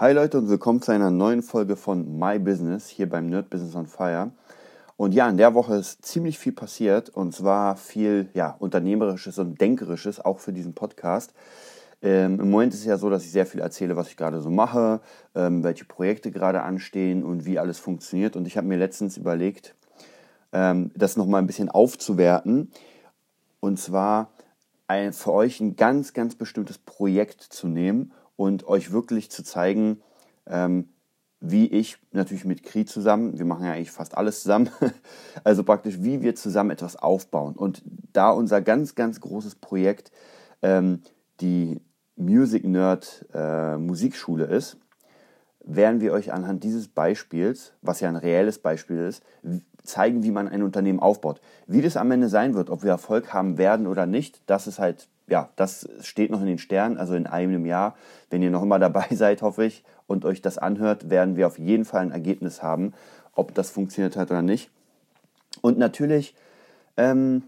Hi Leute und willkommen zu einer neuen Folge von My Business hier beim Nerd Business on Fire. Und ja, in der Woche ist ziemlich viel passiert und zwar viel ja, Unternehmerisches und Denkerisches auch für diesen Podcast. Ähm, Im Moment ist es ja so, dass ich sehr viel erzähle, was ich gerade so mache, ähm, welche Projekte gerade anstehen und wie alles funktioniert. Und ich habe mir letztens überlegt, ähm, das nochmal ein bisschen aufzuwerten. Und zwar ein, für euch ein ganz, ganz bestimmtes Projekt zu nehmen und euch wirklich zu zeigen, ähm, wie ich natürlich mit Kri zusammen, wir machen ja eigentlich fast alles zusammen, also praktisch, wie wir zusammen etwas aufbauen. Und da unser ganz, ganz großes Projekt ähm, die Music Nerd äh, Musikschule ist, werden wir euch anhand dieses Beispiels, was ja ein reelles Beispiel ist, zeigen, wie man ein Unternehmen aufbaut. Wie das am Ende sein wird, ob wir Erfolg haben werden oder nicht, das ist halt ja, das steht noch in den Sternen, also in einem Jahr. Wenn ihr noch immer dabei seid, hoffe ich, und euch das anhört, werden wir auf jeden Fall ein Ergebnis haben, ob das funktioniert hat oder nicht. Und natürlich ähm,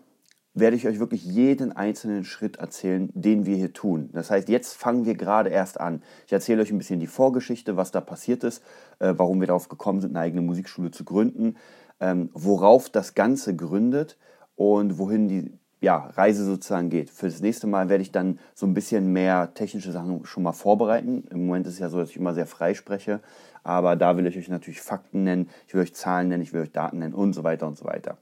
werde ich euch wirklich jeden einzelnen Schritt erzählen, den wir hier tun. Das heißt, jetzt fangen wir gerade erst an. Ich erzähle euch ein bisschen die Vorgeschichte, was da passiert ist, äh, warum wir darauf gekommen sind, eine eigene Musikschule zu gründen, ähm, worauf das Ganze gründet und wohin die ja, Reise sozusagen geht. Für das nächste Mal werde ich dann so ein bisschen mehr technische Sachen schon mal vorbereiten. Im Moment ist es ja so, dass ich immer sehr frei spreche, aber da will ich euch natürlich Fakten nennen, ich will euch Zahlen nennen, ich will euch Daten nennen und so weiter und so weiter.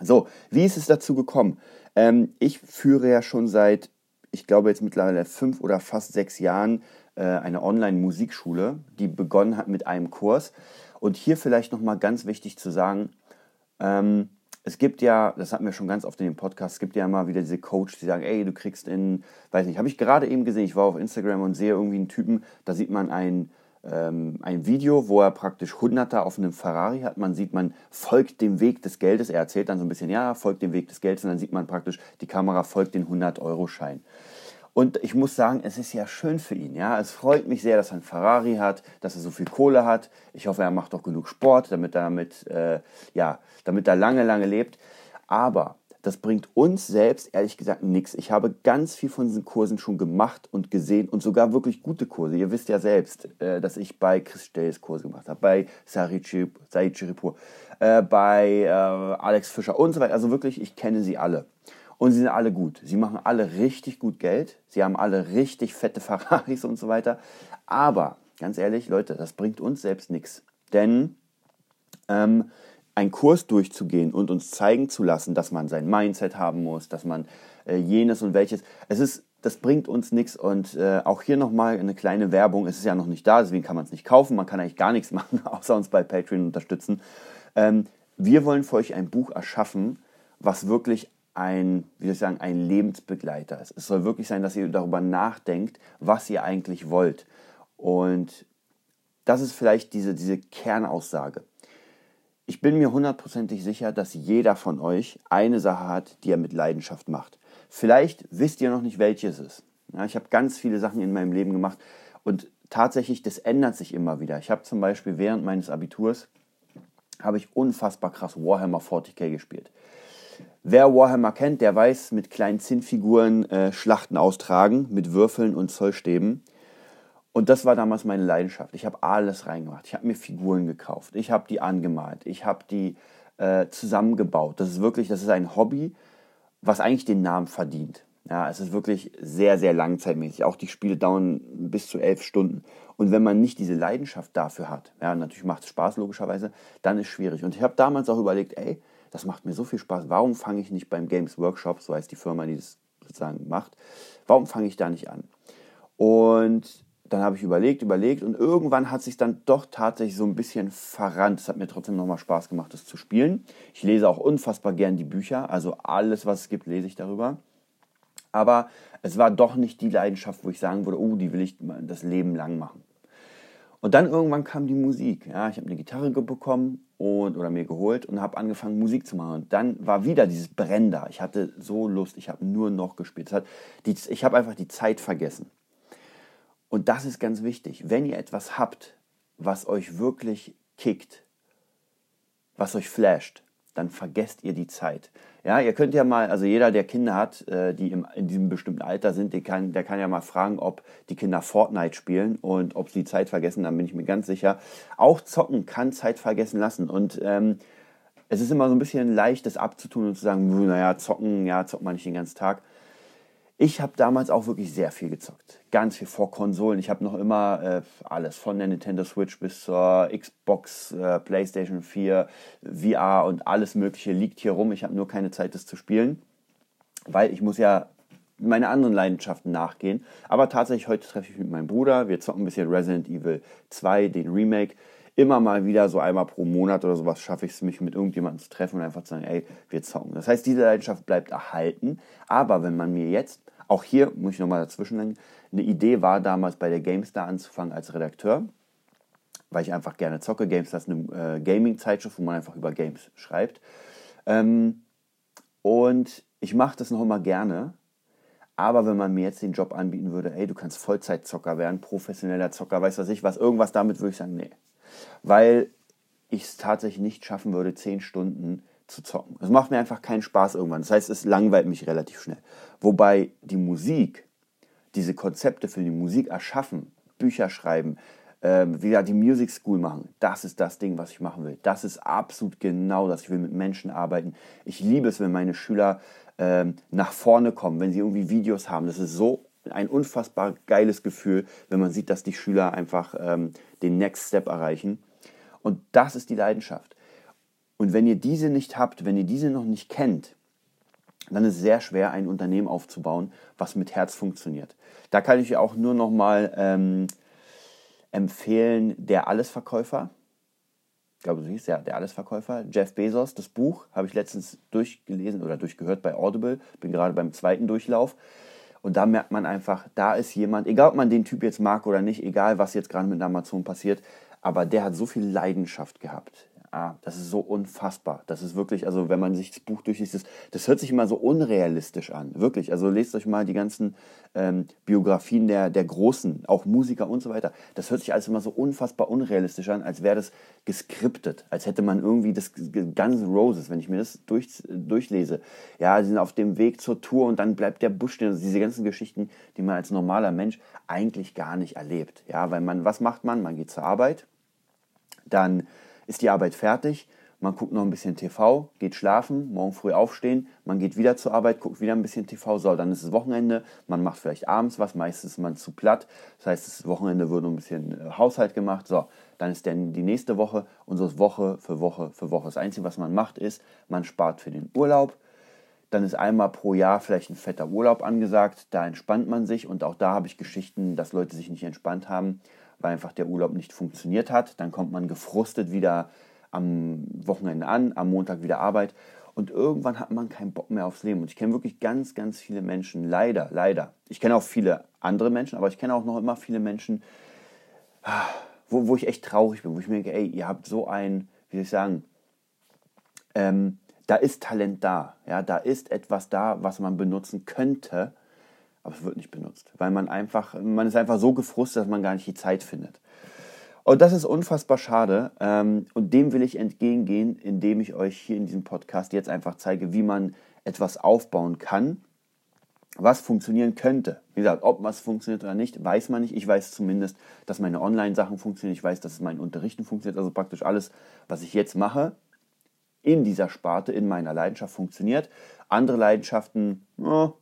So, wie ist es dazu gekommen? Ähm, ich führe ja schon seit, ich glaube jetzt mittlerweile fünf oder fast sechs Jahren äh, eine Online-Musikschule, die begonnen hat mit einem Kurs. Und hier vielleicht nochmal ganz wichtig zu sagen, ähm, es gibt ja, das hatten wir schon ganz oft in dem Podcast, es gibt ja immer wieder diese Coaches, die sagen, ey, du kriegst in, weiß nicht, habe ich gerade eben gesehen, ich war auf Instagram und sehe irgendwie einen Typen, da sieht man ein, ähm, ein Video, wo er praktisch Hunderter auf einem Ferrari hat. Man sieht, man folgt dem Weg des Geldes. Er erzählt dann so ein bisschen, ja, folgt dem Weg des Geldes und dann sieht man praktisch, die Kamera folgt den 100-Euro-Schein. Und ich muss sagen, es ist ja schön für ihn. Ja? Es freut mich sehr, dass er einen Ferrari hat, dass er so viel Kohle hat. Ich hoffe, er macht auch genug Sport, damit er, damit, äh, ja, damit er lange, lange lebt. Aber das bringt uns selbst ehrlich gesagt nichts. Ich habe ganz viel von diesen Kursen schon gemacht und gesehen und sogar wirklich gute Kurse. Ihr wisst ja selbst, äh, dass ich bei Chris Stells Kurse gemacht habe, bei Said Chiripur, äh, bei äh, Alex Fischer und so weiter. Also wirklich, ich kenne sie alle. Und sie sind alle gut. Sie machen alle richtig gut Geld. Sie haben alle richtig fette Ferraris und so weiter. Aber ganz ehrlich, Leute, das bringt uns selbst nichts. Denn ähm, einen Kurs durchzugehen und uns zeigen zu lassen, dass man sein Mindset haben muss, dass man äh, jenes und welches, es ist, das bringt uns nichts. Und äh, auch hier nochmal eine kleine Werbung. Es ist ja noch nicht da, deswegen kann man es nicht kaufen. Man kann eigentlich gar nichts machen, außer uns bei Patreon unterstützen. Ähm, wir wollen für euch ein Buch erschaffen, was wirklich ein, wie soll ich sagen, ein Lebensbegleiter ist. Es soll wirklich sein, dass ihr darüber nachdenkt, was ihr eigentlich wollt. Und das ist vielleicht diese, diese Kernaussage. Ich bin mir hundertprozentig sicher, dass jeder von euch eine Sache hat, die er mit Leidenschaft macht. Vielleicht wisst ihr noch nicht, welche es ist. Ja, ich habe ganz viele Sachen in meinem Leben gemacht und tatsächlich, das ändert sich immer wieder. Ich habe zum Beispiel während meines Abiturs habe ich unfassbar krass Warhammer 40k gespielt. Wer Warhammer kennt, der weiß, mit kleinen Zinnfiguren äh, Schlachten austragen, mit Würfeln und Zollstäben. Und das war damals meine Leidenschaft. Ich habe alles reingemacht. Ich habe mir Figuren gekauft. Ich habe die angemalt. Ich habe die äh, zusammengebaut. Das ist wirklich, das ist ein Hobby, was eigentlich den Namen verdient. Ja, es ist wirklich sehr, sehr langzeitmäßig. Auch die Spiele dauern bis zu elf Stunden. Und wenn man nicht diese Leidenschaft dafür hat, ja, natürlich macht es Spaß logischerweise, dann ist es schwierig. Und ich habe damals auch überlegt, ey, das macht mir so viel Spaß. Warum fange ich nicht beim Games Workshop, so heißt die Firma, die das sozusagen macht, warum fange ich da nicht an? Und dann habe ich überlegt, überlegt und irgendwann hat sich dann doch tatsächlich so ein bisschen verrannt. Es hat mir trotzdem nochmal Spaß gemacht, das zu spielen. Ich lese auch unfassbar gern die Bücher, also alles, was es gibt, lese ich darüber. Aber es war doch nicht die Leidenschaft, wo ich sagen würde, oh, die will ich das Leben lang machen. Und dann irgendwann kam die Musik. Ja, ich habe eine Gitarre bekommen und, oder mir geholt und habe angefangen Musik zu machen. Und dann war wieder dieses Brennen da. Ich hatte so Lust, ich habe nur noch gespielt. Hat die, ich habe einfach die Zeit vergessen. Und das ist ganz wichtig. Wenn ihr etwas habt, was euch wirklich kickt, was euch flasht, dann vergesst ihr die Zeit. Ja, ihr könnt ja mal, also jeder, der Kinder hat, äh, die im, in diesem bestimmten Alter sind, der kann, der kann ja mal fragen, ob die Kinder Fortnite spielen und ob sie Zeit vergessen, dann bin ich mir ganz sicher. Auch zocken kann Zeit vergessen lassen und ähm, es ist immer so ein bisschen leicht, das abzutun und zu sagen, naja, zocken, ja, zockt man nicht den ganzen Tag. Ich habe damals auch wirklich sehr viel gezockt. Ganz viel vor Konsolen. Ich habe noch immer äh, alles, von der Nintendo Switch bis zur Xbox, äh, PlayStation 4, VR und alles Mögliche liegt hier rum. Ich habe nur keine Zeit, das zu spielen, weil ich muss ja meine anderen Leidenschaften nachgehen. Aber tatsächlich, heute treffe ich mich mit meinem Bruder. Wir zocken ein bisschen Resident Evil 2, den Remake immer mal wieder so einmal pro Monat oder sowas schaffe ich es, mich mit irgendjemandem zu treffen und einfach zu sagen, ey, wir zocken. Das heißt, diese Leidenschaft bleibt erhalten. Aber wenn man mir jetzt, auch hier muss ich nochmal dazwischen nennen, eine Idee war damals bei der GameStar anzufangen als Redakteur, weil ich einfach gerne zocke. GameStar ist eine äh, Gaming-Zeitschrift, wo man einfach über Games schreibt. Ähm, und ich mache das noch immer gerne. Aber wenn man mir jetzt den Job anbieten würde, ey, du kannst Vollzeitzocker werden, professioneller Zocker, weiß was ich was, irgendwas damit, würde ich sagen, nee weil ich es tatsächlich nicht schaffen würde, zehn Stunden zu zocken. Es macht mir einfach keinen Spaß irgendwann. Das heißt, es langweilt mich relativ schnell. Wobei die Musik, diese Konzepte für die Musik erschaffen, Bücher schreiben, ähm, wieder die Music School machen, das ist das Ding, was ich machen will. Das ist absolut genau das. Ich will mit Menschen arbeiten. Ich liebe es, wenn meine Schüler ähm, nach vorne kommen, wenn sie irgendwie Videos haben. Das ist so ein unfassbar geiles Gefühl, wenn man sieht, dass die Schüler einfach ähm, den Next Step erreichen. Und das ist die Leidenschaft. Und wenn ihr diese nicht habt, wenn ihr diese noch nicht kennt, dann ist es sehr schwer, ein Unternehmen aufzubauen, was mit Herz funktioniert. Da kann ich auch nur noch mal ähm, empfehlen, der Allesverkäufer. Ich glaube, so hieß ja, der Allesverkäufer. Jeff Bezos, das Buch habe ich letztens durchgelesen oder durchgehört bei Audible. Bin gerade beim zweiten Durchlauf. Und da merkt man einfach, da ist jemand, egal ob man den Typ jetzt mag oder nicht, egal was jetzt gerade mit Amazon passiert, aber der hat so viel Leidenschaft gehabt. Ja, das ist so unfassbar. Das ist wirklich, also wenn man sich das Buch durchliest, das, das hört sich immer so unrealistisch an. Wirklich. Also lest euch mal die ganzen ähm, Biografien der, der Großen, auch Musiker und so weiter. Das hört sich alles immer so unfassbar unrealistisch an, als wäre das geskriptet, als hätte man irgendwie das Guns Roses, wenn ich mir das durch, durchlese. Ja, sie sind auf dem Weg zur Tour und dann bleibt der Busch stehen. Also diese ganzen Geschichten, die man als normaler Mensch eigentlich gar nicht erlebt. Ja, weil man, was macht man? Man geht zur Arbeit, dann ist die Arbeit fertig, man guckt noch ein bisschen TV, geht schlafen, morgen früh aufstehen, man geht wieder zur Arbeit, guckt wieder ein bisschen TV, so, dann ist es Wochenende, man macht vielleicht abends was, meistens ist man zu platt, das heißt, das Wochenende wird noch ein bisschen äh, Haushalt gemacht, so, dann ist dann die nächste Woche und so ist Woche für Woche für Woche. Das Einzige, was man macht, ist, man spart für den Urlaub, dann ist einmal pro Jahr vielleicht ein fetter Urlaub angesagt, da entspannt man sich und auch da habe ich Geschichten, dass Leute sich nicht entspannt haben weil einfach der Urlaub nicht funktioniert hat. Dann kommt man gefrustet wieder am Wochenende an, am Montag wieder Arbeit und irgendwann hat man keinen Bock mehr aufs Leben. Und ich kenne wirklich ganz, ganz viele Menschen, leider, leider. Ich kenne auch viele andere Menschen, aber ich kenne auch noch immer viele Menschen, wo, wo ich echt traurig bin, wo ich mir denke, ey, ihr habt so ein, wie soll ich sagen, ähm, da ist Talent da, ja, da ist etwas da, was man benutzen könnte, aber es wird nicht benutzt, weil man einfach, man ist einfach so gefrustet, dass man gar nicht die Zeit findet. Und das ist unfassbar schade. Ähm, und dem will ich entgegengehen, indem ich euch hier in diesem Podcast jetzt einfach zeige, wie man etwas aufbauen kann, was funktionieren könnte. Wie gesagt, ob was funktioniert oder nicht, weiß man nicht. Ich weiß zumindest, dass meine Online-Sachen funktionieren. Ich weiß, dass mein Unterrichten funktioniert. Also praktisch alles, was ich jetzt mache, in dieser Sparte, in meiner Leidenschaft funktioniert. Andere Leidenschaften, oh,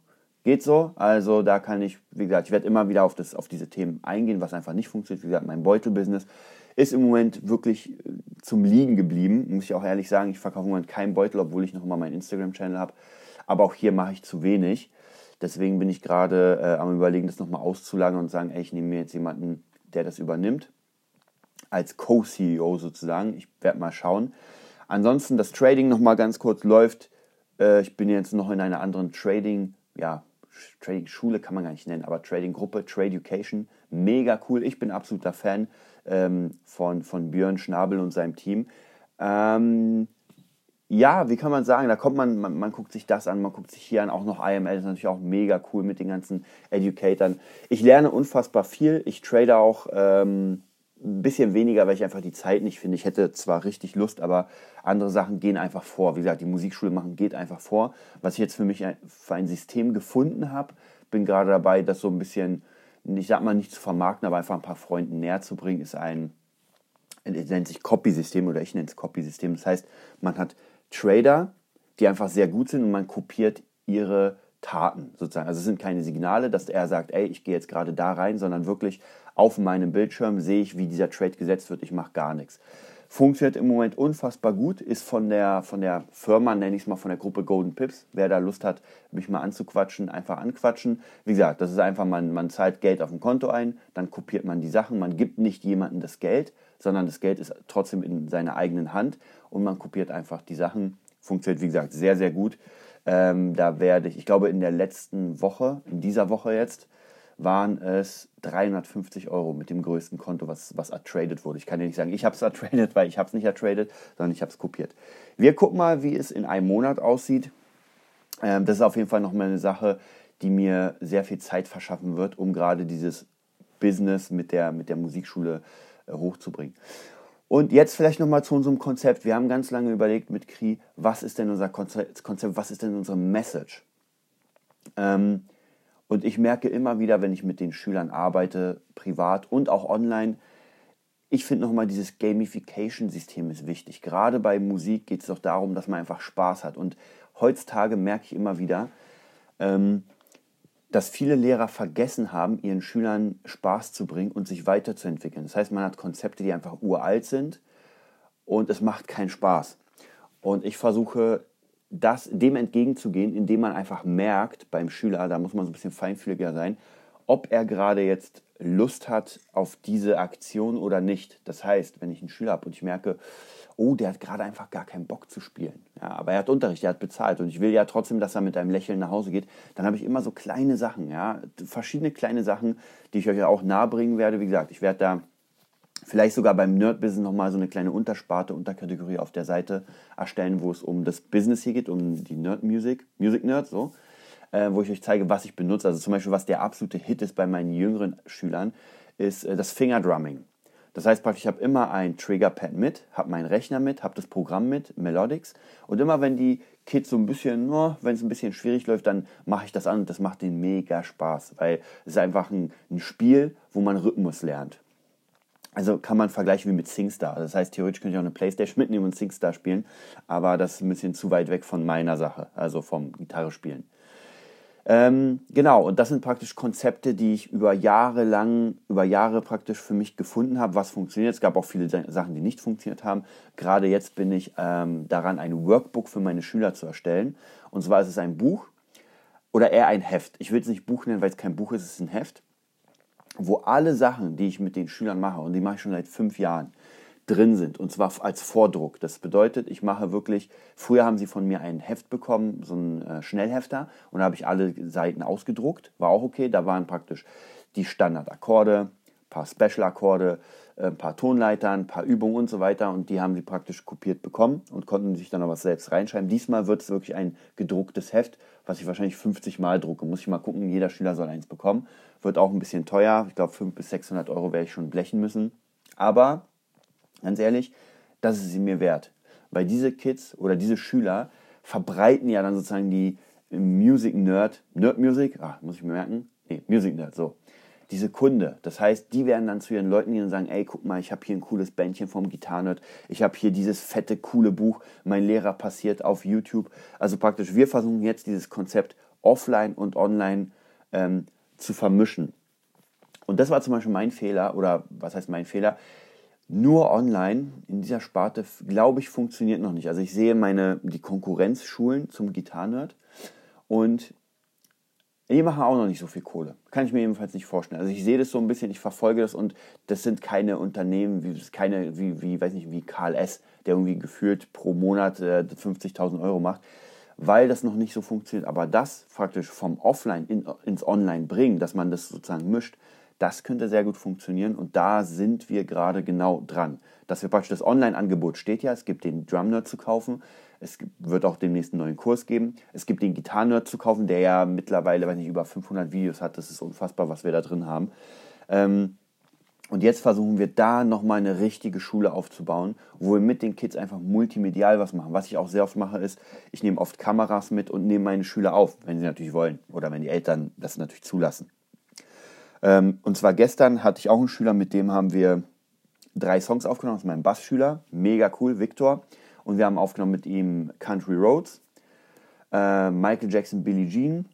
Geht so. Also da kann ich, wie gesagt, ich werde immer wieder auf, das, auf diese Themen eingehen, was einfach nicht funktioniert. Wie gesagt, mein Beutelbusiness ist im Moment wirklich äh, zum Liegen geblieben. Muss ich auch ehrlich sagen, ich verkaufe im Moment keinen Beutel, obwohl ich noch immer meinen Instagram-Channel habe. Aber auch hier mache ich zu wenig. Deswegen bin ich gerade äh, am überlegen, das nochmal auszulagern und sagen, ey, ich nehme mir jetzt jemanden, der das übernimmt. Als Co-CEO sozusagen. Ich werde mal schauen. Ansonsten das Trading nochmal ganz kurz läuft. Äh, ich bin jetzt noch in einer anderen Trading, ja, Trading-Schule kann man gar nicht nennen, aber Trading-Gruppe, Tradeducation, mega cool. Ich bin absoluter Fan ähm, von, von Björn Schnabel und seinem Team. Ähm, ja, wie kann man sagen, da kommt man, man, man, guckt sich das an, man guckt sich hier an, auch noch IML ist natürlich auch mega cool mit den ganzen Educatoren. Ich lerne unfassbar viel, ich trade auch ähm, ein bisschen weniger, weil ich einfach die Zeit nicht finde. Ich hätte zwar richtig Lust, aber andere Sachen gehen einfach vor. Wie gesagt, die Musikschule machen geht einfach vor. Was ich jetzt für mich für ein System gefunden habe, bin gerade dabei, das so ein bisschen, ich sag mal nicht zu vermarkten, aber einfach ein paar Freunden näher zu bringen, ist ein, nennt sich Copy-System oder ich nenne es Copy-System. Das heißt, man hat Trader, die einfach sehr gut sind und man kopiert ihre Taten sozusagen. Also es sind keine Signale, dass er sagt, ey, ich gehe jetzt gerade da rein, sondern wirklich auf meinem Bildschirm sehe ich, wie dieser Trade gesetzt wird. Ich mache gar nichts. Funktioniert im Moment unfassbar gut, ist von der, von der Firma, nenne ich es mal, von der Gruppe Golden Pips. Wer da Lust hat, mich mal anzuquatschen, einfach anquatschen. Wie gesagt, das ist einfach, man, man zahlt Geld auf ein Konto ein, dann kopiert man die Sachen. Man gibt nicht jemandem das Geld, sondern das Geld ist trotzdem in seiner eigenen Hand und man kopiert einfach die Sachen. Funktioniert, wie gesagt, sehr, sehr gut. Ähm, da werde ich, ich glaube, in der letzten Woche, in dieser Woche jetzt, waren es 350 Euro mit dem größten Konto, was, was ertradet wurde. Ich kann dir nicht sagen, ich habe es ertradet, weil ich habe es nicht ertradet, sondern ich habe es kopiert. Wir gucken mal, wie es in einem Monat aussieht. Ähm, das ist auf jeden Fall nochmal eine Sache, die mir sehr viel Zeit verschaffen wird, um gerade dieses Business mit der, mit der Musikschule äh, hochzubringen. Und jetzt vielleicht nochmal zu unserem Konzept. Wir haben ganz lange überlegt mit Kri, was ist denn unser Konzept, was ist denn unsere Message? Ähm, und ich merke immer wieder, wenn ich mit den Schülern arbeite, privat und auch online, ich finde nochmal, dieses Gamification-System ist wichtig. Gerade bei Musik geht es doch darum, dass man einfach Spaß hat. Und heutzutage merke ich immer wieder, ähm, dass viele Lehrer vergessen haben, ihren Schülern Spaß zu bringen und sich weiterzuentwickeln. Das heißt, man hat Konzepte, die einfach uralt sind und es macht keinen Spaß. Und ich versuche, das, dem entgegenzugehen, indem man einfach merkt beim Schüler, da muss man so ein bisschen feinfühliger sein, ob er gerade jetzt Lust hat auf diese Aktion oder nicht. Das heißt, wenn ich einen Schüler habe und ich merke, oh, der hat gerade einfach gar keinen Bock zu spielen. Ja, aber er hat Unterricht, er hat bezahlt und ich will ja trotzdem, dass er mit einem Lächeln nach Hause geht. Dann habe ich immer so kleine Sachen, ja, verschiedene kleine Sachen, die ich euch auch nahebringen werde. Wie gesagt, ich werde da vielleicht sogar beim Nerd-Business nochmal so eine kleine Untersparte, Unterkategorie auf der Seite erstellen, wo es um das Business hier geht, um die Nerd-Music, Music-Nerds, so. Äh, wo ich euch zeige, was ich benutze. Also zum Beispiel, was der absolute Hit ist bei meinen jüngeren Schülern, ist äh, das Fingerdrumming. Das heißt praktisch, ich habe immer ein Triggerpad mit, habe meinen Rechner mit, habe das Programm mit, Melodics. Und immer wenn die Kids so ein bisschen, oh, wenn es ein bisschen schwierig läuft, dann mache ich das an und das macht denen mega Spaß, weil es ist einfach ein, ein Spiel, wo man Rhythmus lernt. Also kann man vergleichen wie mit SingStar. Das heißt, theoretisch könnte ich auch eine Playstation mitnehmen und SingStar spielen, aber das ist ein bisschen zu weit weg von meiner Sache, also vom Gitarre spielen. Ähm, genau, und das sind praktisch Konzepte, die ich über Jahre lang, über Jahre praktisch für mich gefunden habe, was funktioniert. Es gab auch viele Sachen, die nicht funktioniert haben. Gerade jetzt bin ich ähm, daran, ein Workbook für meine Schüler zu erstellen. Und zwar ist es ein Buch oder eher ein Heft. Ich will es nicht Buch nennen, weil es kein Buch ist, es ist ein Heft, wo alle Sachen, die ich mit den Schülern mache, und die mache ich schon seit fünf Jahren, drin sind und zwar als Vordruck. Das bedeutet, ich mache wirklich, früher haben sie von mir ein Heft bekommen, so ein äh, Schnellhefter und da habe ich alle Seiten ausgedruckt, war auch okay, da waren praktisch die Standardakkorde, ein paar Special-Akkorde, äh, ein paar Tonleitern, ein paar Übungen und so weiter und die haben sie praktisch kopiert bekommen und konnten sich dann was selbst reinschreiben. Diesmal wird es wirklich ein gedrucktes Heft, was ich wahrscheinlich 50 Mal drucke. Muss ich mal gucken, jeder Schüler soll eins bekommen. Wird auch ein bisschen teuer, ich glaube 500 bis 600 Euro werde ich schon blechen müssen. Aber ganz ehrlich, das ist sie mir wert. Weil diese Kids oder diese Schüler verbreiten ja dann sozusagen die Music Nerd, Nerd Music, ah, muss ich mir merken, nee, Music Nerd, so. Diese Kunde, das heißt, die werden dann zu ihren Leuten gehen und sagen, ey, guck mal, ich habe hier ein cooles Bändchen vom Gitarrenerd, ich habe hier dieses fette, coole Buch, mein Lehrer passiert auf YouTube. Also praktisch, wir versuchen jetzt dieses Konzept offline und online ähm, zu vermischen. Und das war zum Beispiel mein Fehler, oder was heißt mein Fehler? nur online in dieser Sparte, glaube ich, funktioniert noch nicht. Also ich sehe meine, die Konkurrenzschulen zum Gitarrenerd und die machen auch noch nicht so viel Kohle. Kann ich mir jedenfalls nicht vorstellen. Also ich sehe das so ein bisschen, ich verfolge das und das sind keine Unternehmen, wie, keine, wie, wie, weiß nicht, wie Karl S., der irgendwie gefühlt pro Monat äh, 50.000 Euro macht, weil das noch nicht so funktioniert. Aber das praktisch vom Offline in, ins Online bringen, dass man das sozusagen mischt, das könnte sehr gut funktionieren und da sind wir gerade genau dran. Dass wir praktisch das Online-Angebot steht ja, es gibt den Drum Nerd zu kaufen, es wird auch demnächst einen neuen Kurs geben, es gibt den Gitarren Nerd zu kaufen, der ja mittlerweile, weiß nicht, über 500 Videos hat, das ist unfassbar, was wir da drin haben. Ähm, Und jetzt versuchen wir da nochmal eine richtige Schule aufzubauen, wo wir mit den Kids einfach multimedial was machen. Was ich auch sehr oft mache, ist, ich nehme oft Kameras mit und nehme meine Schüler auf, wenn sie natürlich wollen oder wenn die Eltern das natürlich zulassen. Ähm, und zwar gestern hatte ich auch einen Schüler, mit dem haben wir drei Songs aufgenommen. Das ist mein Bassschüler, mega cool, Victor. Und wir haben aufgenommen mit ihm Country Roads, äh, Michael Jackson, Billie Jean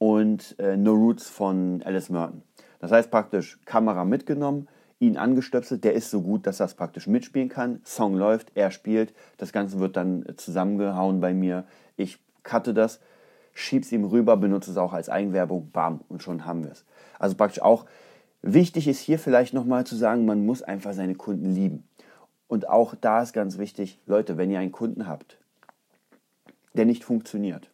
und äh, No Roots von Alice Merton. Das heißt praktisch Kamera mitgenommen, ihn angestöpselt, der ist so gut, dass er es praktisch mitspielen kann. Song läuft, er spielt, das Ganze wird dann zusammengehauen bei mir. Ich cutte das, schieb's ihm rüber, benutze es auch als Eigenwerbung, bam, und schon haben wir es. Also praktisch auch wichtig ist hier vielleicht nochmal zu sagen, man muss einfach seine Kunden lieben. Und auch da ist ganz wichtig, Leute, wenn ihr einen Kunden habt, der nicht funktioniert,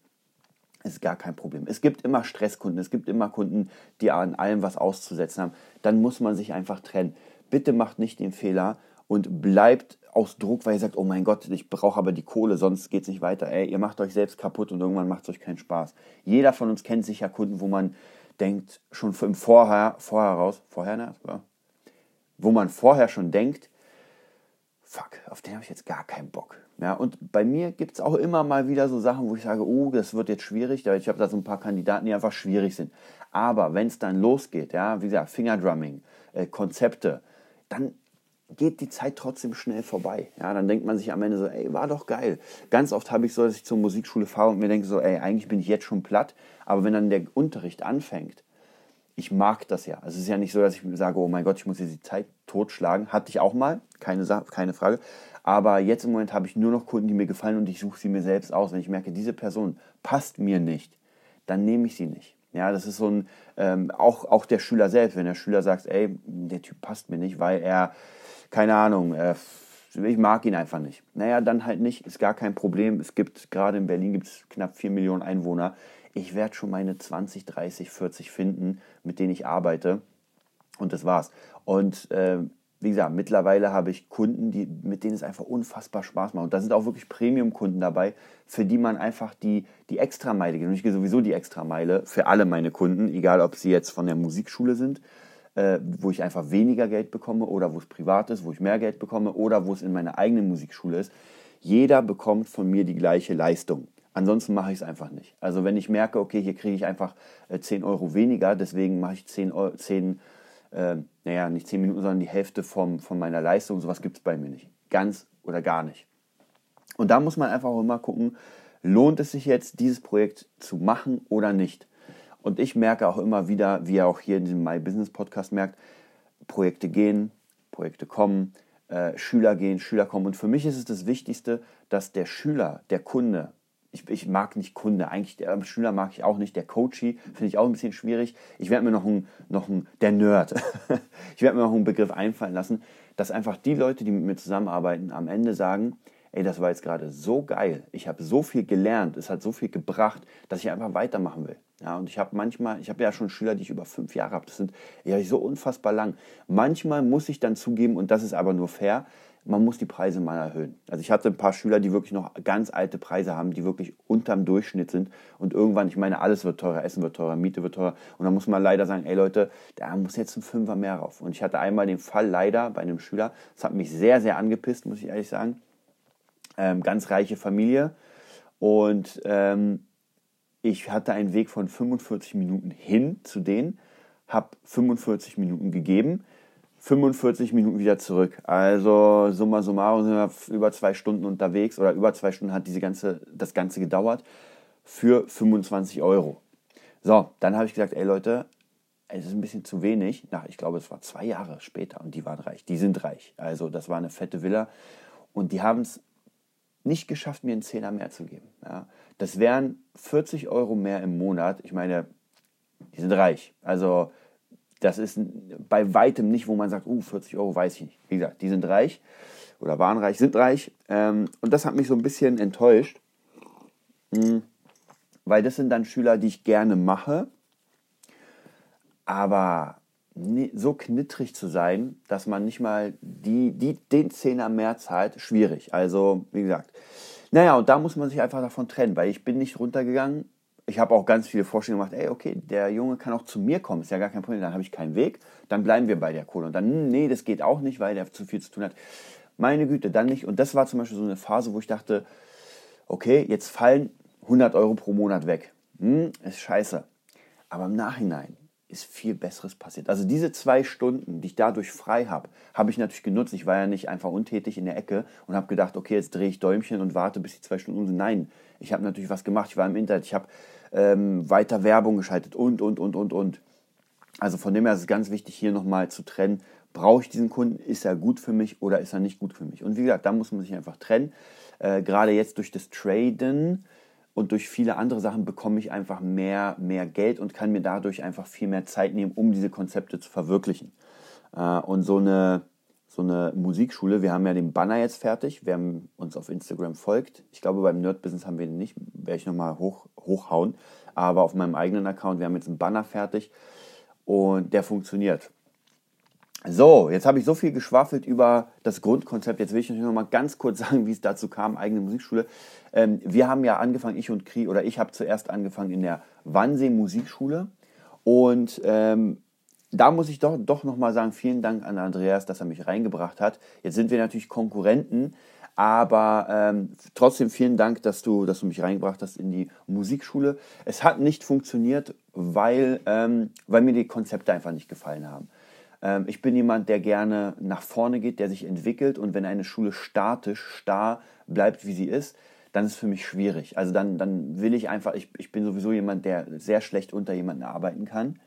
ist gar kein Problem. Es gibt immer Stresskunden, es gibt immer Kunden, die an allem was auszusetzen haben. Dann muss man sich einfach trennen. Bitte macht nicht den Fehler und bleibt aus Druck, weil ihr sagt, oh mein Gott, ich brauche aber die Kohle, sonst geht es nicht weiter. Ey, ihr macht euch selbst kaputt und irgendwann macht es euch keinen Spaß. Jeder von uns kennt sicher Kunden, wo man denkt, schon im Vorher, vorher raus, vorher, ne? wo man vorher schon denkt, fuck, auf den habe ich jetzt gar keinen Bock. Ja, und bei mir gibt es auch immer mal wieder so Sachen, wo ich sage, oh, das wird jetzt schwierig. Ich habe da so ein paar Kandidaten, die einfach schwierig sind. Aber wenn es dann losgeht, ja, wie gesagt, Fingerdrumming, äh, Konzepte, dann geht die Zeit trotzdem schnell vorbei. Ja, dann denkt man sich am Ende so, ey, war doch geil. Ganz oft habe ich so, dass ich zur Musikschule fahre und mir denke so, ey, eigentlich bin ich jetzt schon platt. Aber wenn dann der Unterricht anfängt, ich mag das ja. Also es ist ja nicht so, dass ich sage, oh mein Gott, ich muss jetzt die Zeit totschlagen. Hatte ich auch mal, keine, keine Frage. Aber jetzt im Moment habe ich nur noch Kunden, die mir gefallen und ich suche sie mir selbst aus. Wenn ich merke, diese Person passt mir nicht, dann nehme ich sie nicht. Ja, das ist so ein, ähm, auch, auch der Schüler selbst, wenn der Schüler sagt, ey, der Typ passt mir nicht, weil er, keine Ahnung, äh, ich mag ihn einfach nicht. Naja, dann halt nicht, ist gar kein Problem. Es gibt, gerade in Berlin gibt es knapp 4 Millionen Einwohner ich werde schon meine 20, 30, 40 finden, mit denen ich arbeite. Und das war's. Und äh, wie gesagt, mittlerweile habe ich Kunden, die, mit denen es einfach unfassbar Spaß macht. Und da sind auch wirklich Premium-Kunden dabei, für die man einfach die, die Extrameile geht. Und ich gehe sowieso die Extrameile für alle meine Kunden, egal ob sie jetzt von der Musikschule sind, äh, wo ich einfach weniger Geld bekomme oder wo es privat ist, wo ich mehr Geld bekomme oder wo es in meiner eigenen Musikschule ist. Jeder bekommt von mir die gleiche Leistung. Ansonsten mache ich es einfach nicht. Also wenn ich merke, okay, hier kriege ich einfach äh, 10 Euro weniger, deswegen mache ich 10, 10 äh, naja, nicht 10 Minuten, sondern die Hälfte vom, von meiner Leistung. Sowas gibt es bei mir nicht. Ganz oder gar nicht. Und da muss man einfach auch immer gucken, lohnt es sich jetzt, dieses Projekt zu machen oder nicht. Und ich merke auch immer wieder, wie ihr auch hier in diesem My Business Podcast merkt, Projekte gehen, Projekte kommen, äh, Schüler gehen, Schüler kommen. Und für mich ist es das Wichtigste, dass der Schüler, der Kunde, ich, ich, mag nicht Kunde, eigentlich der Schüler mag ich auch nicht, der Coachy finde ich auch ein bisschen schwierig. Ich werde mir noch ein, noch ein, der Nerd, ich werde mir noch einen Begriff einfallen lassen, dass einfach die Leute, die mit mir zusammenarbeiten, am Ende sagen, ey, das war jetzt gerade so geil, ich habe so viel gelernt, es hat so viel gebracht, dass ich einfach weitermachen will. Ja, und ich habe manchmal, ich habe ja schon Schüler, die ich über fünf Jahre habe, das sind ja so unfassbar lang. Manchmal muss ich dann zugeben, und das ist aber nur fair, man muss die Preise mal erhöhen. Also ich hatte ein paar Schüler, die wirklich noch ganz alte Preise haben, die wirklich unterm Durchschnitt sind. Und irgendwann, ich meine, alles wird teurer, Essen wird teurer, Miete wird teurer. Und dann muss man leider sagen, ey Leute, da muss jetzt ein Fünfer mehr rauf. Und ich hatte einmal den Fall leider bei einem Schüler, das hat mich sehr, sehr angepisst, muss ich ehrlich sagen. Ähm, ganz reiche Familie. Und ähm, ich hatte einen Weg von 45 Minuten hin zu denen, habe 45 Minuten gegeben 45 Minuten wieder zurück. Also summa summarum sind wir über zwei Stunden unterwegs oder über zwei Stunden hat diese ganze, das Ganze gedauert für 25 Euro. So, dann habe ich gesagt, ey Leute, es ist ein bisschen zu wenig. Na, ich glaube, es war zwei Jahre später und die waren reich. Die sind reich. Also das war eine fette Villa und die haben es nicht geschafft, mir einen Zehner mehr zu geben. Ja, das wären 40 Euro mehr im Monat. Ich meine, die sind reich. Also das ist bei weitem nicht, wo man sagt, uh, 40 Euro weiß ich nicht. Wie gesagt, die sind reich oder waren reich, sind reich. Ähm, und das hat mich so ein bisschen enttäuscht, hm, weil das sind dann Schüler, die ich gerne mache, aber so knittrig zu sein, dass man nicht mal die, die, den Zehner mehr zahlt, schwierig. Also, wie gesagt. Naja, und da muss man sich einfach davon trennen, weil ich bin nicht runtergegangen ich habe auch ganz viele Vorstellungen gemacht, ey, okay, der Junge kann auch zu mir kommen, ist ja gar kein Problem, dann habe ich keinen Weg, dann bleiben wir bei der Kohle. Und dann, nee, das geht auch nicht, weil der zu viel zu tun hat. Meine Güte, dann nicht. Und das war zum Beispiel so eine Phase, wo ich dachte, okay, jetzt fallen 100 Euro pro Monat weg. Hm, ist scheiße. Aber im Nachhinein ist viel Besseres passiert. Also diese zwei Stunden, die ich dadurch frei habe, habe ich natürlich genutzt. Ich war ja nicht einfach untätig in der Ecke und habe gedacht, okay, jetzt drehe ich Däumchen und warte, bis die zwei Stunden um sind. Nein, ich habe natürlich was gemacht. Ich war im Internet, ich habe ähm, weiter Werbung geschaltet und, und, und, und, und. Also von dem her ist es ganz wichtig, hier nochmal zu trennen. Brauche ich diesen Kunden? Ist er gut für mich oder ist er nicht gut für mich? Und wie gesagt, da muss man sich einfach trennen. Äh, Gerade jetzt durch das Traden und durch viele andere Sachen bekomme ich einfach mehr, mehr Geld und kann mir dadurch einfach viel mehr Zeit nehmen, um diese Konzepte zu verwirklichen. Äh, und so eine, so eine Musikschule, wir haben ja den Banner jetzt fertig, wer uns auf Instagram folgt. Ich glaube, beim Nerd Business haben wir den nicht, werde ich nochmal hoch, hochhauen. Aber auf meinem eigenen Account, wir haben jetzt einen Banner fertig und der funktioniert. So, jetzt habe ich so viel geschwafelt über das Grundkonzept. Jetzt will ich euch noch mal ganz kurz sagen, wie es dazu kam, eigene Musikschule. Ähm, wir haben ja angefangen, ich und Kri, oder ich habe zuerst angefangen in der Wannsee Musikschule. Und ähm, da muss ich doch, doch noch mal sagen, vielen Dank an Andreas, dass er mich reingebracht hat. Jetzt sind wir natürlich Konkurrenten, aber ähm, trotzdem vielen Dank, dass du, dass du mich reingebracht hast in die Musikschule. Es hat nicht funktioniert, weil, ähm, weil mir die Konzepte einfach nicht gefallen haben. Ähm, ich bin jemand, der gerne nach vorne geht, der sich entwickelt und wenn eine Schule statisch, starr bleibt, wie sie ist, dann ist es für mich schwierig. Also dann, dann will ich einfach, ich, ich bin sowieso jemand, der sehr schlecht unter jemanden arbeiten kann,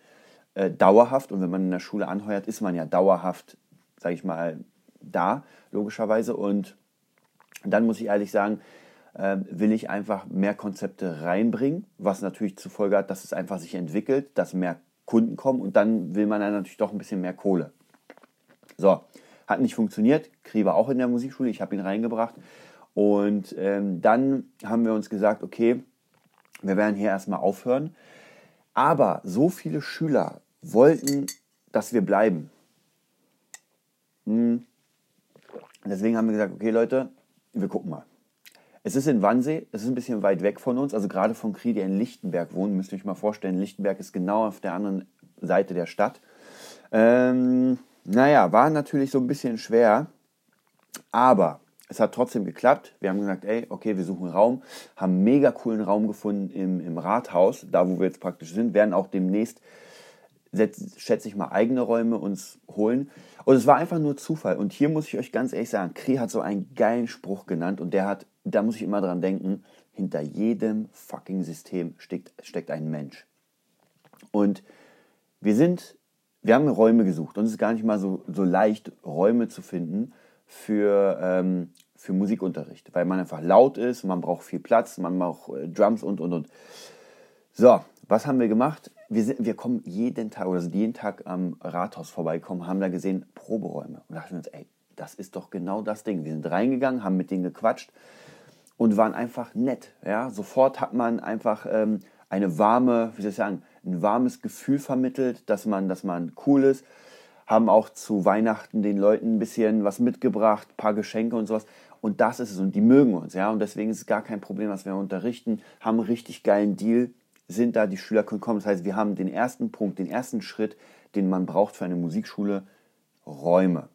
äh, dauerhaft. Und wenn man in der Schule anheuert, ist man ja dauerhaft, sage ich mal, da, logischerweise. Und dann muss ich ehrlich sagen, äh, will ich einfach mehr Konzepte reinbringen, was natürlich zur Folge hat, dass es einfach sich entwickelt, dass mehr Kunden kommen und dann will man dann natürlich doch ein bisschen mehr Kohle. So, hat nicht funktioniert. Kri war auch in der Musikschule, ich habe ihn reingebracht. Und ähm, dann haben wir uns gesagt, okay, wir werden hier erstmal aufhören. Aber so viele Schüler wollten, dass wir bleiben. Hm. Deswegen haben wir gesagt, okay Leute, wir gucken mal. Es ist in Wannsee, es ist ein bisschen weit weg von uns, also gerade von Kri, der in Lichtenberg wohnt, müsst ihr euch mal vorstellen, Lichtenberg ist genau auf der anderen Seite der Stadt. Ähm, naja, war natürlich so ein bisschen schwer, aber es hat trotzdem geklappt. Wir haben gesagt, ey, okay, wir suchen Raum, haben einen mega coolen Raum gefunden im, im Rathaus, da wo wir jetzt praktisch sind, werden auch demnächst, schätze ich mal, eigene Räume uns holen. Und es war einfach nur Zufall. Und hier muss ich euch ganz ehrlich sagen, Kri hat so einen geilen Spruch genannt und der hat da muss ich immer dran denken, hinter jedem fucking System steckt, steckt ein Mensch. Und wir sind, wir haben Räume gesucht und es ist gar nicht mal so, so leicht, Räume zu finden für, ähm, für Musikunterricht, weil man einfach laut ist, man braucht viel Platz, man braucht äh, Drums und, und, und. So, was haben wir gemacht? Wir, sind, wir kommen jeden Tag, oder sind jeden Tag am Rathaus vorbeikommen, haben da gesehen Proberäume und dachten uns, ey, das ist doch genau das Ding. Wir sind reingegangen, haben mit denen gequatscht und waren einfach nett. Ja? Sofort hat man einfach ähm, eine warme, wie soll ich sagen, ein warmes Gefühl vermittelt, dass man, dass man cool ist. Haben auch zu Weihnachten den Leuten ein bisschen was mitgebracht, ein paar Geschenke und sowas. Und das ist es. Und die mögen uns, ja. Und deswegen ist es gar kein Problem, dass wir unterrichten, haben einen richtig geilen Deal, sind da, die Schüler können kommen. Das heißt, wir haben den ersten Punkt, den ersten Schritt, den man braucht für eine Musikschule, Räume.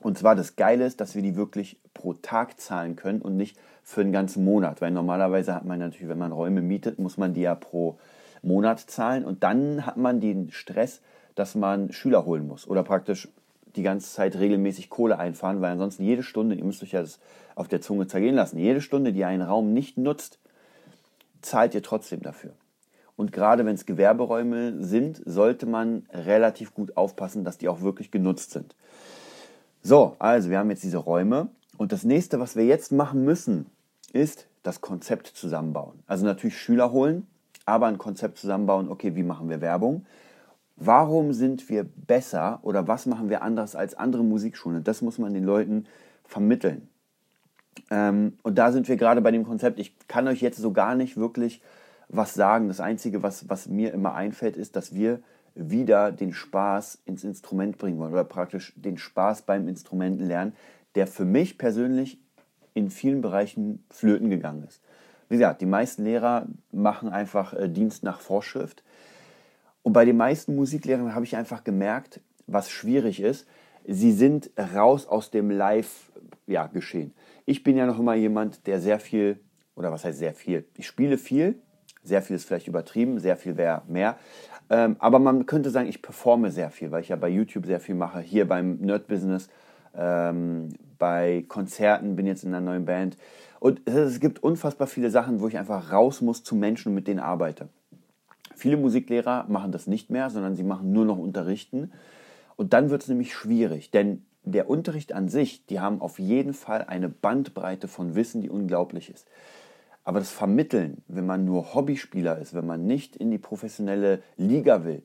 Und zwar das Geile ist, dass wir die wirklich pro Tag zahlen können und nicht für einen ganzen Monat. Weil normalerweise hat man natürlich, wenn man Räume mietet, muss man die ja pro Monat zahlen. Und dann hat man den Stress, dass man Schüler holen muss oder praktisch die ganze Zeit regelmäßig Kohle einfahren, weil ansonsten jede Stunde, ihr müsst euch ja das auf der Zunge zergehen lassen, jede Stunde, die ihr einen Raum nicht nutzt, zahlt ihr trotzdem dafür. Und gerade wenn es Gewerberäume sind, sollte man relativ gut aufpassen, dass die auch wirklich genutzt sind. So, also wir haben jetzt diese Räume und das nächste, was wir jetzt machen müssen, ist das Konzept zusammenbauen. Also natürlich Schüler holen, aber ein Konzept zusammenbauen, okay, wie machen wir Werbung? Warum sind wir besser oder was machen wir anders als andere Musikschulen? Das muss man den Leuten vermitteln. Ähm, und da sind wir gerade bei dem Konzept. Ich kann euch jetzt so gar nicht wirklich was sagen. Das Einzige, was, was mir immer einfällt, ist, dass wir wieder den Spaß ins Instrument bringen wollen oder praktisch den Spaß beim Instrumenten lernen, der für mich persönlich in vielen Bereichen flöten gegangen ist. Wie gesagt, die meisten Lehrer machen einfach äh, Dienst nach Vorschrift. Und bei den meisten Musiklehrern habe ich einfach gemerkt, was schwierig ist, sie sind raus aus dem Live-Geschehen. Ja, ich bin ja noch immer jemand, der sehr viel, oder was heißt sehr viel? Ich spiele viel, sehr viel ist vielleicht übertrieben, sehr viel wäre mehr. Ähm, aber man könnte sagen, ich performe sehr viel, weil ich ja bei YouTube sehr viel mache, hier beim Nerd Business, ähm, bei Konzerten, bin jetzt in einer neuen Band. Und es gibt unfassbar viele Sachen, wo ich einfach raus muss zu Menschen mit denen arbeite. Viele Musiklehrer machen das nicht mehr, sondern sie machen nur noch Unterrichten. Und dann wird es nämlich schwierig, denn der Unterricht an sich, die haben auf jeden Fall eine Bandbreite von Wissen, die unglaublich ist. Aber das Vermitteln, wenn man nur Hobbyspieler ist, wenn man nicht in die professionelle Liga will,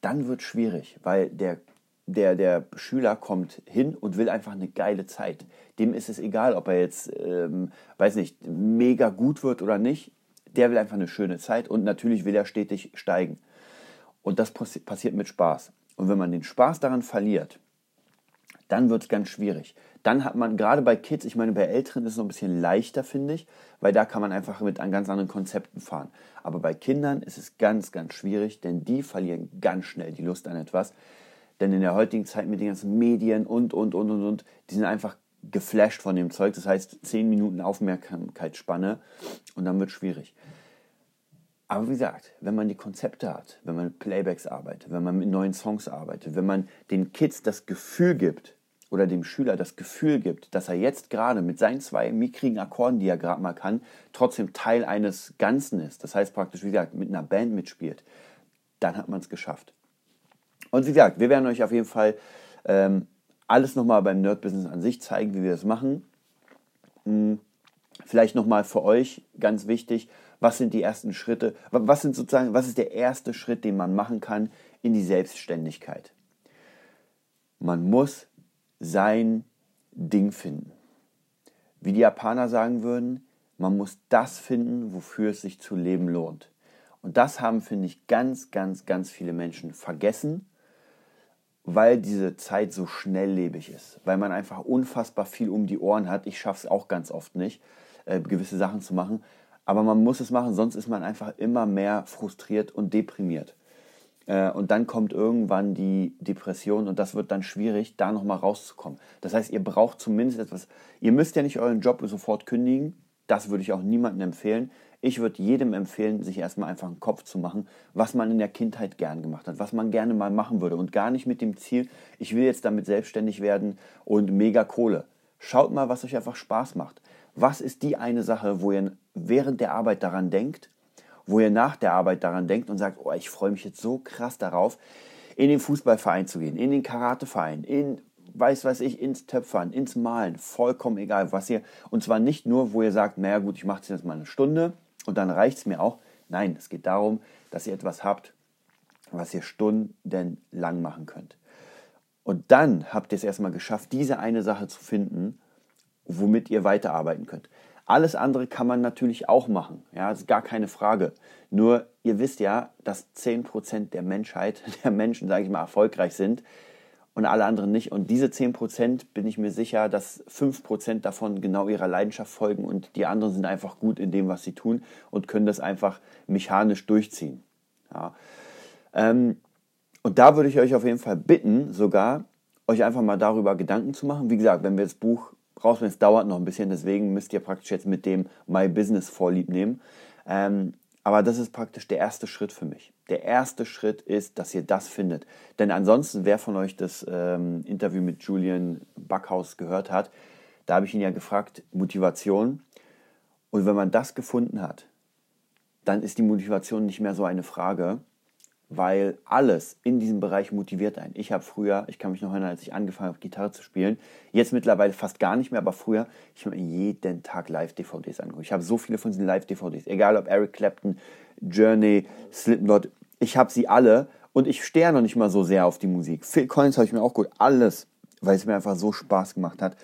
dann wird es schwierig, weil der, der, der Schüler kommt hin und will einfach eine geile Zeit. Dem ist es egal, ob er jetzt, ähm, weiß nicht, mega gut wird oder nicht. Der will einfach eine schöne Zeit und natürlich will er stetig steigen. Und das passiert mit Spaß. Und wenn man den Spaß daran verliert, dann wird es ganz schwierig. Dann hat man gerade bei Kids, ich meine, bei Älteren ist es noch ein bisschen leichter, finde ich, weil da kann man einfach mit an ganz anderen Konzepten fahren. Aber bei Kindern ist es ganz, ganz schwierig, denn die verlieren ganz schnell die Lust an etwas. Denn in der heutigen Zeit mit den ganzen Medien und, und, und, und, und, die sind einfach geflasht von dem Zeug. Das heißt, 10 Minuten Aufmerksamkeitsspanne und dann wird es schwierig. Aber wie gesagt, wenn man die Konzepte hat, wenn man mit Playbacks arbeitet, wenn man mit neuen Songs arbeitet, wenn man den Kids das Gefühl gibt oder dem Schüler das Gefühl gibt, dass er jetzt gerade mit seinen zwei mickrigen Akkorden, die er gerade mal kann, trotzdem Teil eines Ganzen ist, das heißt praktisch, wie gesagt, mit einer Band mitspielt, dann hat man es geschafft. Und wie gesagt, wir werden euch auf jeden Fall ähm, alles nochmal beim Nerd Business an sich zeigen, wie wir das machen. Hm, vielleicht nochmal für euch ganz wichtig, was sind die ersten Schritte, was sind sozusagen, was ist der erste Schritt, den man machen kann in die Selbstständigkeit? Man muss sein Ding finden. Wie die Japaner sagen würden, man muss das finden, wofür es sich zu leben lohnt. Und das haben, finde ich, ganz, ganz, ganz viele Menschen vergessen, weil diese Zeit so schnelllebig ist, weil man einfach unfassbar viel um die Ohren hat. Ich schaffe es auch ganz oft nicht, äh, gewisse Sachen zu machen. Aber man muss es machen, sonst ist man einfach immer mehr frustriert und deprimiert. Äh, und dann kommt irgendwann die Depression und das wird dann schwierig, da nochmal rauszukommen. Das heißt, ihr braucht zumindest etwas. Ihr müsst ja nicht euren Job sofort kündigen. Das würde ich auch niemandem empfehlen. Ich würde jedem empfehlen, sich erstmal einfach einen Kopf zu machen, was man in der Kindheit gern gemacht hat, was man gerne mal machen würde und gar nicht mit dem Ziel, ich will jetzt damit selbstständig werden und mega Kohle. Schaut mal, was euch einfach Spaß macht. Was ist die eine Sache, wo ihr während der Arbeit daran denkt, wo ihr nach der Arbeit daran denkt und sagt, oh, ich freue mich jetzt so krass darauf, in den Fußballverein zu gehen, in den Karateverein, in weiß weiß ich, ins Töpfern, ins Malen, vollkommen egal, was ihr, und zwar nicht nur, wo ihr sagt, naja gut, ich mache jetzt mal eine Stunde und dann reicht es mir auch. Nein, es geht darum, dass ihr etwas habt, was ihr stundenlang machen könnt. Und dann habt ihr es erstmal geschafft, diese eine Sache zu finden, womit ihr weiterarbeiten könnt. Alles andere kann man natürlich auch machen, ja, das ist gar keine Frage. Nur ihr wisst ja, dass 10% der Menschheit, der Menschen, sage ich mal, erfolgreich sind und alle anderen nicht. Und diese 10% bin ich mir sicher, dass 5% davon genau ihrer Leidenschaft folgen und die anderen sind einfach gut in dem, was sie tun und können das einfach mechanisch durchziehen. Ja. Ähm, und da würde ich euch auf jeden Fall bitten, sogar euch einfach mal darüber Gedanken zu machen. Wie gesagt, wenn wir das Buch rausfinden. Es dauert noch ein bisschen, deswegen müsst ihr praktisch jetzt mit dem My Business Vorlieb nehmen. Ähm, aber das ist praktisch der erste Schritt für mich. Der erste Schritt ist, dass ihr das findet. Denn ansonsten, wer von euch das ähm, Interview mit Julian Backhaus gehört hat, da habe ich ihn ja gefragt, Motivation. Und wenn man das gefunden hat, dann ist die Motivation nicht mehr so eine Frage, weil alles in diesem Bereich motiviert einen. Ich habe früher, ich kann mich noch erinnern, als ich angefangen habe, Gitarre zu spielen, jetzt mittlerweile fast gar nicht mehr, aber früher, ich habe jeden Tag Live-DVDs angeguckt. Ich habe so viele von diesen Live-DVDs, egal ob Eric Clapton, Journey, Slipknot, ich habe sie alle und ich stehe noch nicht mal so sehr auf die Musik. Phil Collins habe ich mir auch gut, alles, weil es mir einfach so Spaß gemacht hat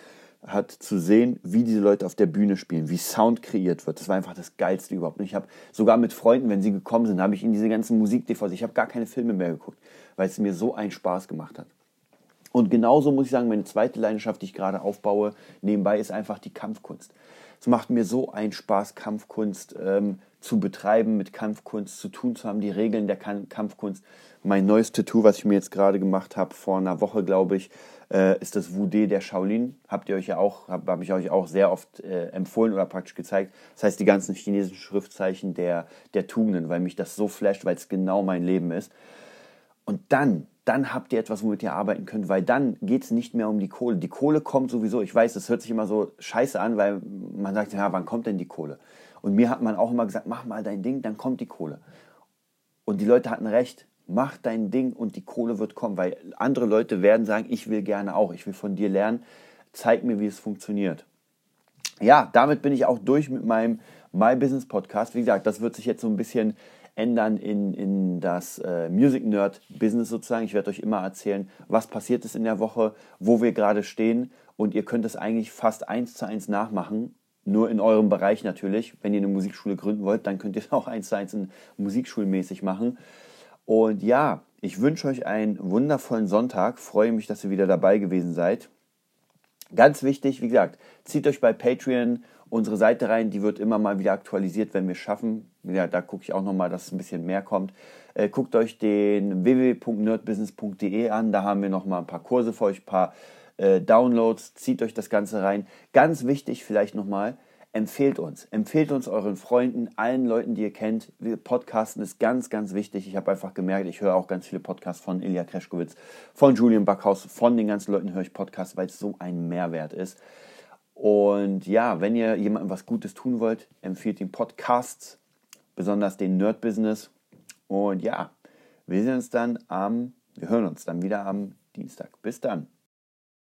hat zu sehen, wie diese Leute auf der Bühne spielen, wie Sound kreiert wird. Das war einfach das Geilste überhaupt. Und ich habe sogar mit Freunden, wenn sie gekommen sind, habe ich in diese ganzen Musik-DVDs, ich habe gar keine Filme mehr geguckt, weil es mir so einen Spaß gemacht hat. Und genauso muss ich sagen, meine zweite Leidenschaft, die ich gerade aufbaue, nebenbei ist einfach die Kampfkunst. Es macht mir so einen Spaß, Kampfkunst ähm, zu betreiben, mit Kampfkunst zu tun zu haben, die Regeln der Kampfkunst. Mein neues Tattoo, was ich mir jetzt gerade gemacht habe, vor einer Woche, glaube ich, äh, ist das Wudé der Shaolin. Habt ihr euch ja auch, habe hab ich euch auch sehr oft äh, empfohlen oder praktisch gezeigt. Das heißt, die ganzen chinesischen Schriftzeichen der, der Tugenden, weil mich das so flasht, weil es genau mein Leben ist. Und dann, dann habt ihr etwas, womit ihr arbeiten könnt, weil dann geht es nicht mehr um die Kohle. Die Kohle kommt sowieso. Ich weiß, das hört sich immer so scheiße an, weil man sagt, ja, wann kommt denn die Kohle? Und mir hat man auch immer gesagt, mach mal dein Ding, dann kommt die Kohle. Und die Leute hatten recht. Mach dein Ding und die Kohle wird kommen, weil andere Leute werden sagen, ich will gerne auch, ich will von dir lernen, zeig mir, wie es funktioniert. Ja, damit bin ich auch durch mit meinem My Business Podcast. Wie gesagt, das wird sich jetzt so ein bisschen ändern in, in das äh, Music Nerd Business sozusagen. Ich werde euch immer erzählen, was passiert ist in der Woche, wo wir gerade stehen und ihr könnt es eigentlich fast eins zu eins nachmachen nur in eurem Bereich natürlich. Wenn ihr eine Musikschule gründen wollt, dann könnt ihr es auch eins zu eins musikschulmäßig machen. Und ja, ich wünsche euch einen wundervollen Sonntag. Freue mich, dass ihr wieder dabei gewesen seid. Ganz wichtig, wie gesagt, zieht euch bei Patreon unsere Seite rein. Die wird immer mal wieder aktualisiert, wenn wir es schaffen. Ja, da gucke ich auch nochmal, dass ein bisschen mehr kommt. Äh, guckt euch den www.nerdbusiness.de an. Da haben wir nochmal ein paar Kurse für euch, ein paar äh, Downloads, zieht euch das Ganze rein. Ganz wichtig vielleicht nochmal, empfehlt uns. Empfehlt uns euren Freunden, allen Leuten, die ihr kennt. Podcasten ist ganz, ganz wichtig. Ich habe einfach gemerkt, ich höre auch ganz viele Podcasts von Ilya Kreschkowitz, von Julian Backhaus, von den ganzen Leuten höre ich Podcasts, weil es so ein Mehrwert ist. Und ja, wenn ihr jemandem was Gutes tun wollt, empfiehlt ihm Podcasts, besonders den Nerd Business. Und ja, wir sehen uns dann am, wir hören uns dann wieder am Dienstag. Bis dann.